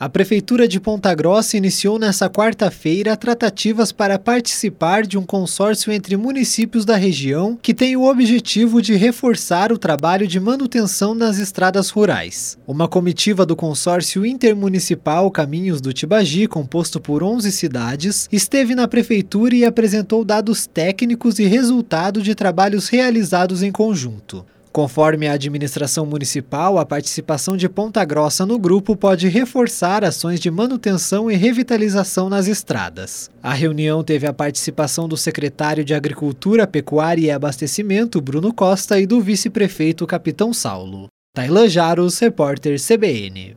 A Prefeitura de Ponta Grossa iniciou nesta quarta-feira tratativas para participar de um consórcio entre municípios da região que tem o objetivo de reforçar o trabalho de manutenção nas estradas rurais. Uma comitiva do consórcio intermunicipal Caminhos do Tibagi, composto por 11 cidades, esteve na Prefeitura e apresentou dados técnicos e resultado de trabalhos realizados em conjunto. Conforme a administração municipal, a participação de Ponta Grossa no grupo pode reforçar ações de manutenção e revitalização nas estradas. A reunião teve a participação do secretário de Agricultura, Pecuária e Abastecimento, Bruno Costa, e do vice-prefeito Capitão Saulo. Tailan Jaros, repórter CBN.